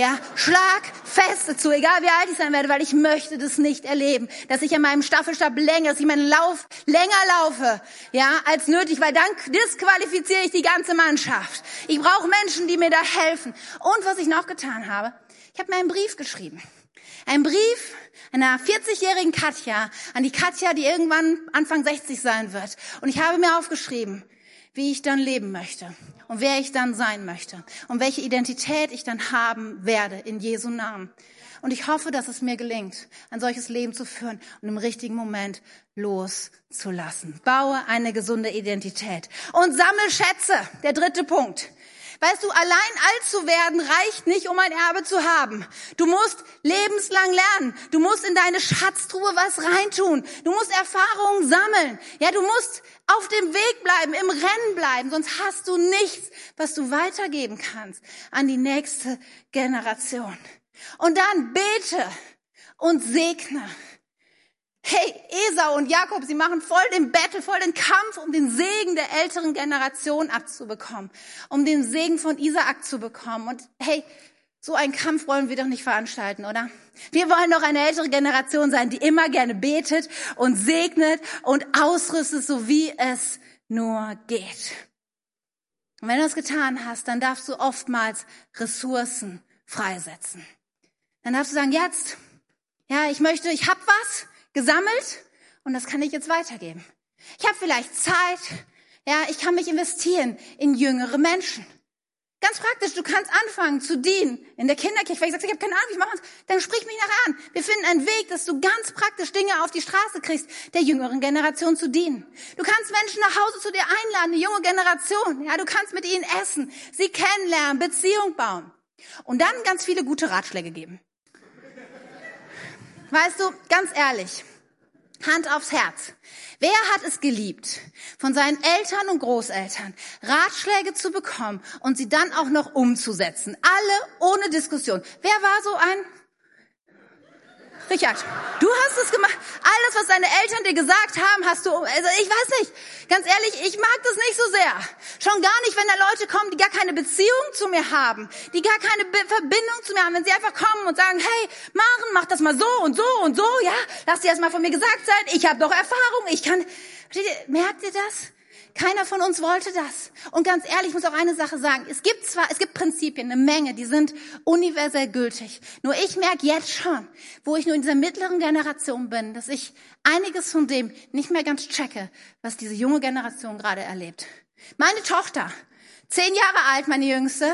Ja, schlag fest zu, egal wie alt ich sein werde, weil ich möchte das nicht erleben, dass ich an meinem Staffelstab länger, dass ich meinen Lauf länger laufe, ja, als nötig, weil dann disqualifiziere ich die ganze Mannschaft. Ich brauche Menschen, die mir da helfen. Und was ich noch getan habe, ich habe mir einen Brief geschrieben. Ein Brief einer 40-jährigen Katja an die Katja, die irgendwann Anfang 60 sein wird. Und ich habe mir aufgeschrieben, wie ich dann leben möchte und wer ich dann sein möchte und welche Identität ich dann haben werde in Jesu Namen. Und ich hoffe, dass es mir gelingt, ein solches Leben zu führen und im richtigen Moment loszulassen. Baue eine gesunde Identität und sammle Schätze. Der dritte Punkt. Weißt du, allein alt zu werden reicht nicht, um ein Erbe zu haben. Du musst lebenslang lernen. Du musst in deine Schatztruhe was reintun. Du musst Erfahrungen sammeln. Ja, du musst auf dem Weg bleiben, im Rennen bleiben, sonst hast du nichts, was du weitergeben kannst an die nächste Generation. Und dann bete und segne. Hey, Esau und Jakob, sie machen voll den Battle, voll den Kampf, um den Segen der älteren Generation abzubekommen, um den Segen von Isaak zu bekommen. Und hey, so einen Kampf wollen wir doch nicht veranstalten, oder? Wir wollen doch eine ältere Generation sein, die immer gerne betet und segnet und ausrüstet, so wie es nur geht. Und wenn du das getan hast, dann darfst du oftmals Ressourcen freisetzen. Dann darfst du sagen, jetzt, ja, ich möchte, ich hab was, gesammelt und das kann ich jetzt weitergeben. Ich habe vielleicht Zeit, ja, ich kann mich investieren in jüngere Menschen. Ganz praktisch, du kannst anfangen zu dienen in der Kinderkirche. Wenn ich sage, ich habe keine Ahnung, ich mache dann sprich mich nachher an. Wir finden einen Weg, dass du ganz praktisch Dinge auf die Straße kriegst, der jüngeren Generation zu dienen. Du kannst Menschen nach Hause zu dir einladen, die junge Generation. Ja, du kannst mit ihnen essen, sie kennenlernen, Beziehung bauen und dann ganz viele gute Ratschläge geben. Weißt du, ganz ehrlich, Hand aufs Herz. Wer hat es geliebt, von seinen Eltern und Großeltern Ratschläge zu bekommen und sie dann auch noch umzusetzen? Alle ohne Diskussion. Wer war so ein Richard, du hast es gemacht. Alles, was deine Eltern dir gesagt haben, hast du, also ich weiß nicht. Ganz ehrlich, ich mag das nicht so sehr. Schon gar nicht, wenn da Leute kommen, die gar keine Beziehung zu mir haben, die gar keine Be Verbindung zu mir haben. Wenn sie einfach kommen und sagen, hey, Maren, mach das mal so und so und so, ja, lass dir das mal von mir gesagt sein. Ich habe doch Erfahrung, ich kann. Merkt ihr das? Keiner von uns wollte das. Und ganz ehrlich, ich muss auch eine Sache sagen. Es gibt zwar, es gibt Prinzipien, eine Menge, die sind universell gültig. Nur ich merke jetzt schon, wo ich nur in dieser mittleren Generation bin, dass ich einiges von dem nicht mehr ganz checke, was diese junge Generation gerade erlebt. Meine Tochter, zehn Jahre alt, meine Jüngste,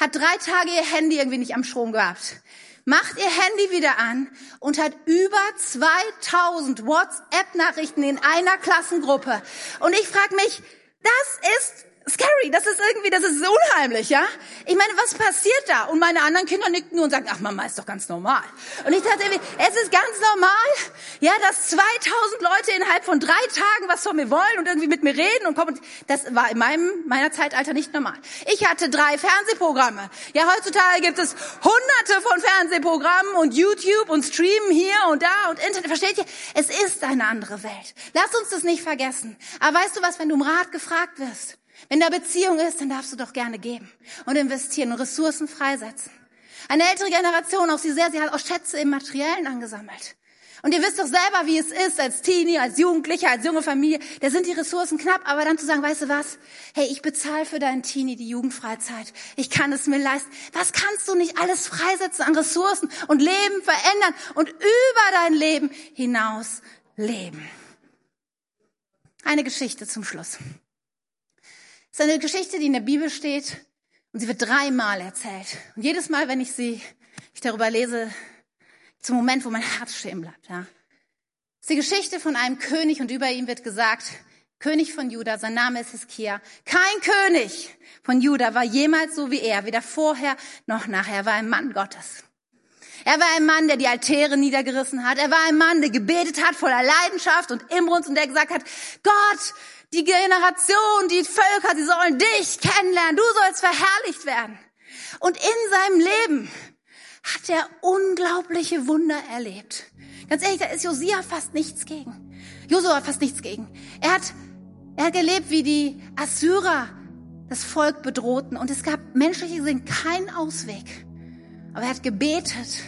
hat drei Tage ihr Handy irgendwie nicht am Strom gehabt macht ihr Handy wieder an und hat über 2000 WhatsApp-Nachrichten in einer Klassengruppe. Und ich frage mich, das ist scary, das ist irgendwie, das ist unheimlich, ja? Ich meine, was passiert da? Und meine anderen Kinder nickten nur und sagten, ach Mama, ist doch ganz normal. Und ich dachte, es ist ganz normal, ja, dass 2000 Leute innerhalb von drei Tagen was von mir wollen und irgendwie mit mir reden und kommen. Das war in meinem, meiner Zeitalter nicht normal. Ich hatte drei Fernsehprogramme. Ja, heutzutage gibt es hunderte von Fernsehprogrammen und YouTube und Streamen hier und da und Internet. Versteht ihr? Es ist eine andere Welt. Lass uns das nicht vergessen. Aber weißt du was, wenn du um Rat gefragt wirst, wenn da Beziehung ist, dann darfst du doch gerne geben und investieren und Ressourcen freisetzen. Eine ältere Generation, auch sie sehr, sie hat auch Schätze im Materiellen angesammelt. Und ihr wisst doch selber, wie es ist, als Teenie, als Jugendlicher, als junge Familie. Da sind die Ressourcen knapp, aber dann zu sagen, weißt du was? Hey, ich bezahle für deinen Teenie die Jugendfreizeit. Ich kann es mir leisten. Was kannst du nicht alles freisetzen an Ressourcen und Leben verändern und über dein Leben hinaus leben? Eine Geschichte zum Schluss. Es ist eine Geschichte, die in der Bibel steht und sie wird dreimal erzählt. Und jedes Mal, wenn ich sie, ich darüber lese, zum Moment, wo mein Herz stehen bleibt. Ja. Es ist die Geschichte von einem König und über ihm wird gesagt, König von Juda, sein Name ist Hiskia. Kein König von Juda war jemals so wie er, weder vorher noch nachher. Er war ein Mann Gottes. Er war ein Mann, der die Altäre niedergerissen hat. Er war ein Mann, der gebetet hat voller Leidenschaft und Imbrunst und der gesagt hat, Gott, die Generation, die Völker, sie sollen dich kennenlernen. Du sollst verherrlicht werden. Und in seinem Leben hat er unglaubliche Wunder erlebt. Ganz ehrlich, da ist Josia fast nichts gegen. Josua fast nichts gegen. Er hat, er hat gelebt, wie die Assyrer das Volk bedrohten und es gab menschliche gesehen keinen Ausweg. Aber er hat gebetet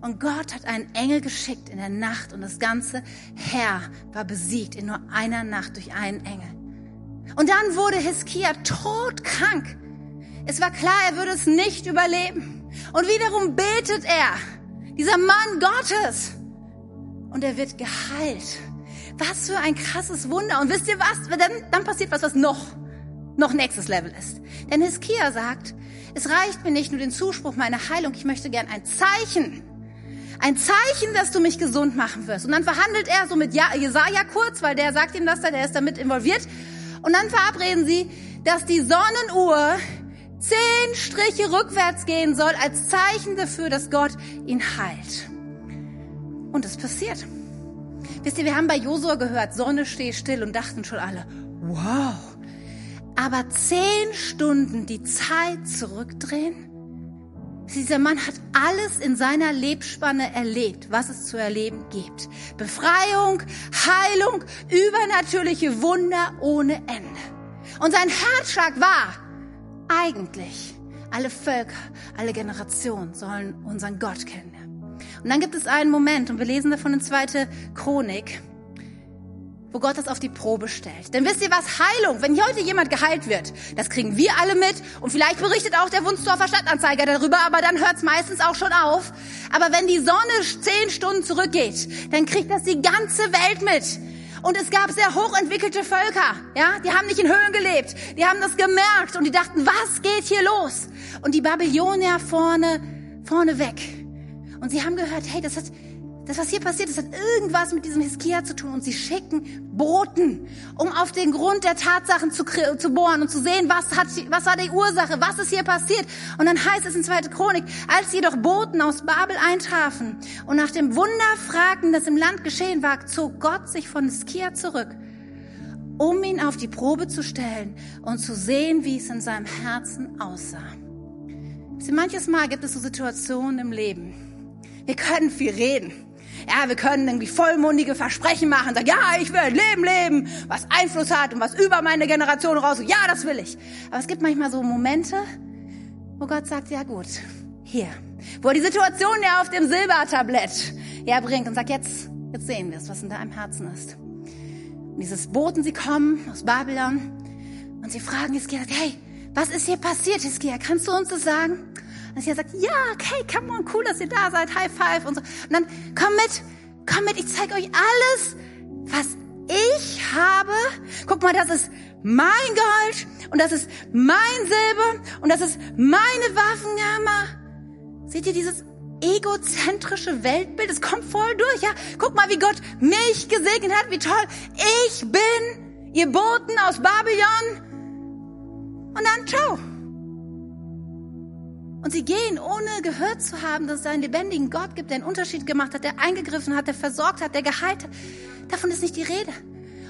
und Gott hat einen Engel geschickt in der Nacht und das ganze Herr war besiegt in nur einer Nacht durch einen Engel. Und dann wurde Hiskia todkrank. Es war klar, er würde es nicht überleben. Und wiederum betet er, dieser Mann Gottes. Und er wird geheilt. Was für ein krasses Wunder. Und wisst ihr was? Dann, dann passiert was, was noch, noch nächstes Level ist. Denn Hiskia sagt, es reicht mir nicht nur den Zuspruch meiner Heilung, ich möchte gern ein Zeichen ein Zeichen, dass du mich gesund machen wirst. Und dann verhandelt er so mit Jesaja kurz, weil der sagt ihm das da, der ist damit involviert. Und dann verabreden sie, dass die Sonnenuhr zehn Striche rückwärts gehen soll, als Zeichen dafür, dass Gott ihn heilt. Und es passiert. Wisst ihr, wir haben bei Josua gehört, Sonne steht still und dachten schon alle, wow. Aber zehn Stunden die Zeit zurückdrehen, dieser Mann hat alles in seiner Lebenspanne erlebt, was es zu erleben gibt. Befreiung, Heilung, übernatürliche Wunder ohne Ende. Und sein Herzschlag war eigentlich, alle Völker, alle Generationen sollen unseren Gott kennenlernen. Und dann gibt es einen Moment, und wir lesen davon in zweite Chronik, wo Gott das auf die Probe stellt. Denn wisst ihr was? Heilung, wenn heute jemand geheilt wird, das kriegen wir alle mit und vielleicht berichtet auch der Wunsdorfer Stadtanzeiger darüber, aber dann hört es meistens auch schon auf. Aber wenn die Sonne zehn Stunden zurückgeht, dann kriegt das die ganze Welt mit. Und es gab sehr hochentwickelte Völker, ja, die haben nicht in Höhen gelebt, die haben das gemerkt und die dachten, was geht hier los? Und die Babylonier vorne, vorne weg. Und sie haben gehört, hey, das hat, das, was hier passiert, das hat irgendwas mit diesem Hiskia zu tun. Und sie schicken Boten, um auf den Grund der Tatsachen zu, zu bohren und zu sehen, was, hat, was war die Ursache, was ist hier passiert. Und dann heißt es in 2. Chronik, als jedoch Boten aus Babel eintrafen und nach dem Wunder fragten, das im Land geschehen war, zog Gott sich von Hiskia zurück, um ihn auf die Probe zu stellen und zu sehen, wie es in seinem Herzen aussah. Sie, manches Mal gibt es so Situationen im Leben. Wir können viel reden. Ja, wir können irgendwie vollmundige Versprechen machen, sagen, ja, ich will ein Leben leben, was Einfluss hat und was über meine Generation rausgeht. Ja, das will ich. Aber es gibt manchmal so Momente, wo Gott sagt, ja gut, hier. Wo er die Situation ja auf dem Silbertablett herbringt und sagt, jetzt, jetzt sehen wir es, was in deinem Herzen ist. Und dieses Boten, sie kommen aus Babylon und sie fragen Hiskia, hey, was ist hier passiert, Hiskia? Kannst du uns das sagen? Und sie sagt, ja, okay, come on, cool, dass ihr da seid, High Five und so. Und dann, komm mit, komm mit, ich zeige euch alles, was ich habe. Guck mal, das ist mein Gold und das ist mein Silber und das ist meine Waffenkammer. Seht ihr dieses egozentrische Weltbild? Es kommt voll durch, ja. Guck mal, wie Gott mich gesegnet hat, wie toll. Ich bin ihr Boten aus Babylon. Und dann, ciao. Und sie gehen, ohne gehört zu haben, dass es einen lebendigen Gott gibt, der einen Unterschied gemacht hat, der eingegriffen hat, der versorgt hat, der geheilt hat. Davon ist nicht die Rede.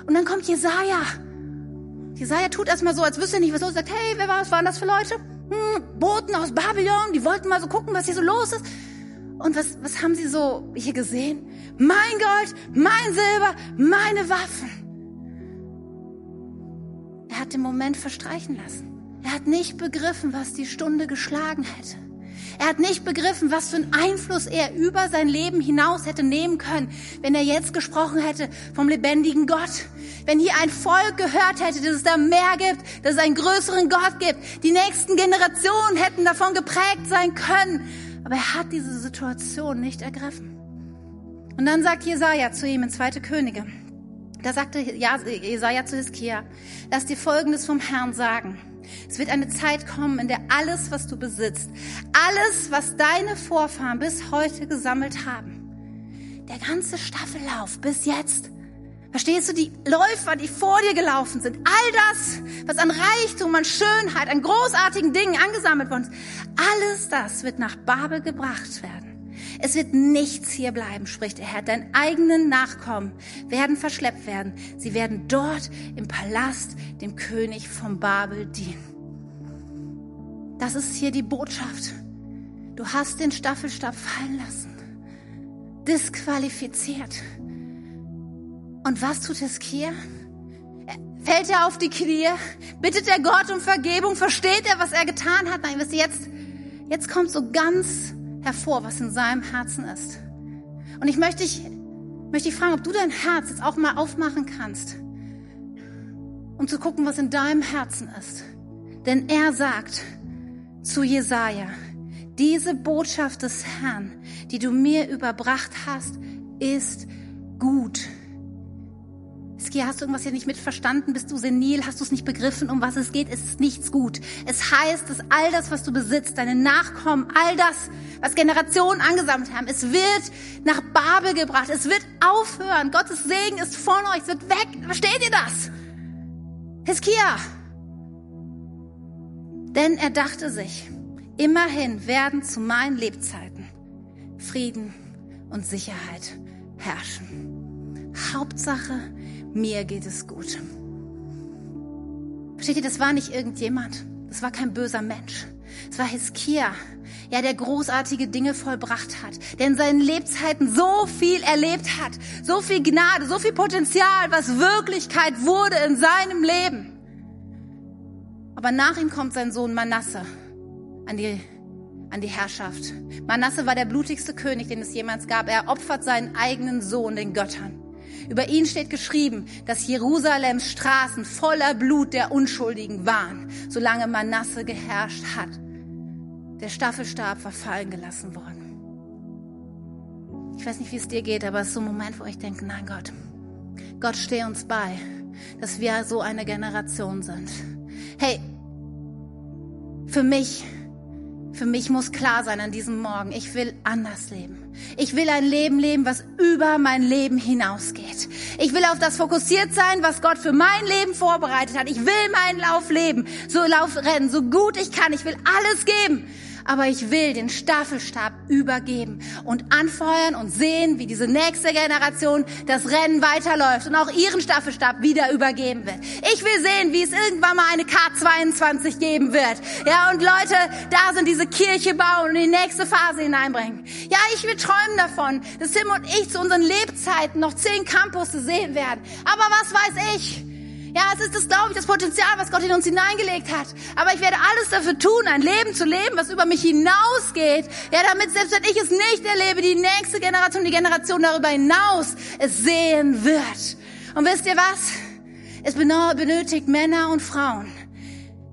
Und dann kommt Jesaja. Jesaja tut erstmal so, als wüsste er nicht, was los ist. Sagt, hey, wer war, was waren das für Leute? Hm, Boten aus Babylon, die wollten mal so gucken, was hier so los ist. Und was, was haben sie so hier gesehen? Mein Gold, mein Silber, meine Waffen. Er hat den Moment verstreichen lassen. Er hat nicht begriffen, was die Stunde geschlagen hätte. Er hat nicht begriffen, was für einen Einfluss er über sein Leben hinaus hätte nehmen können, wenn er jetzt gesprochen hätte vom lebendigen Gott. Wenn hier ein Volk gehört hätte, dass es da mehr gibt, dass es einen größeren Gott gibt. Die nächsten Generationen hätten davon geprägt sein können. Aber er hat diese Situation nicht ergriffen. Und dann sagt Jesaja zu ihm in Zweite Könige, da sagte Jesaja zu Hiskia, lass dir Folgendes vom Herrn sagen. Es wird eine Zeit kommen, in der alles, was du besitzt, alles, was deine Vorfahren bis heute gesammelt haben, der ganze Staffellauf bis jetzt, verstehst du, die Läufer, die vor dir gelaufen sind, all das, was an Reichtum, an Schönheit, an großartigen Dingen angesammelt worden ist, alles das wird nach Babel gebracht werden. Es wird nichts hier bleiben, spricht der Herr. Deine eigenen Nachkommen werden verschleppt werden. Sie werden dort im Palast dem König von Babel dienen. Das ist hier die Botschaft. Du hast den Staffelstab fallen lassen. Disqualifiziert. Und was tut Hiskia? Fällt er auf die Knie? Bittet er Gott um Vergebung? Versteht er, was er getan hat? Nein, wisst ihr, jetzt, jetzt kommt so ganz hervor, was in seinem Herzen ist. Und ich möchte dich, möchte dich fragen, ob du dein Herz jetzt auch mal aufmachen kannst, um zu gucken, was in deinem Herzen ist. Denn er sagt zu Jesaja, diese Botschaft des Herrn, die du mir überbracht hast, ist. Skia, hast du irgendwas hier nicht mitverstanden? Bist du senil? Hast du es nicht begriffen, um was es geht? Es ist nichts gut. Es heißt, dass all das, was du besitzt, deine Nachkommen, all das, was Generationen angesammelt haben, es wird nach Babel gebracht. Es wird aufhören. Gottes Segen ist von euch. Es wird weg. Versteht ihr das? Hiskia. Denn er dachte sich, immerhin werden zu meinen Lebzeiten Frieden und Sicherheit herrschen. Hauptsache, mir geht es gut. Versteht ihr, das war nicht irgendjemand. Das war kein böser Mensch. Es war Hiskia, ja, der großartige Dinge vollbracht hat, der in seinen Lebzeiten so viel erlebt hat, so viel Gnade, so viel Potenzial, was Wirklichkeit wurde in seinem Leben. Aber nach ihm kommt sein Sohn Manasse an die, an die Herrschaft. Manasse war der blutigste König, den es jemals gab. Er opfert seinen eigenen Sohn den Göttern. Über ihn steht geschrieben, dass Jerusalems Straßen voller Blut der Unschuldigen waren, solange Manasse geherrscht hat. Der Staffelstab war fallen gelassen worden. Ich weiß nicht, wie es dir geht, aber es ist so ein Moment, wo ich denke, nein Gott, Gott steh uns bei, dass wir so eine Generation sind. Hey, für mich für mich muss klar sein an diesem Morgen, ich will anders leben. Ich will ein Leben leben, was über mein Leben hinausgeht. Ich will auf das fokussiert sein, was Gott für mein Leben vorbereitet hat. Ich will meinen Lauf leben, so Lauf rennen, so gut ich kann. Ich will alles geben. Aber ich will den Staffelstab übergeben und anfeuern und sehen, wie diese nächste Generation das Rennen weiterläuft und auch ihren Staffelstab wieder übergeben wird. Ich will sehen, wie es irgendwann mal eine K22 geben wird. Ja, und Leute, da sind diese Kirche bauen und die nächste Phase hineinbringen. Ja, ich will träumen davon, dass Tim und ich zu unseren Lebzeiten noch zehn Campus sehen werden. Aber was weiß ich? Ja, es ist das, glaube ich, das Potenzial, was Gott in uns hineingelegt hat. Aber ich werde alles dafür tun, ein Leben zu leben, was über mich hinausgeht. Ja, damit selbst wenn ich es nicht erlebe, die nächste Generation, die Generation darüber hinaus es sehen wird. Und wisst ihr was? Es benötigt Männer und Frauen,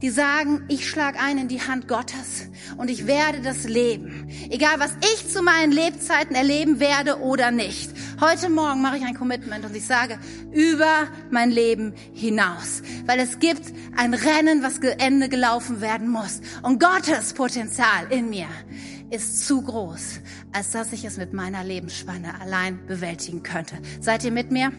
die sagen, ich schlage ein in die Hand Gottes und ich werde das leben. Egal, was ich zu meinen Lebzeiten erleben werde oder nicht. Heute Morgen mache ich ein Commitment und ich sage, über mein Leben hinaus. Weil es gibt ein Rennen, was Ende gelaufen werden muss. Und Gottes Potenzial in mir ist zu groß, als dass ich es mit meiner Lebensspanne allein bewältigen könnte. Seid ihr mit mir?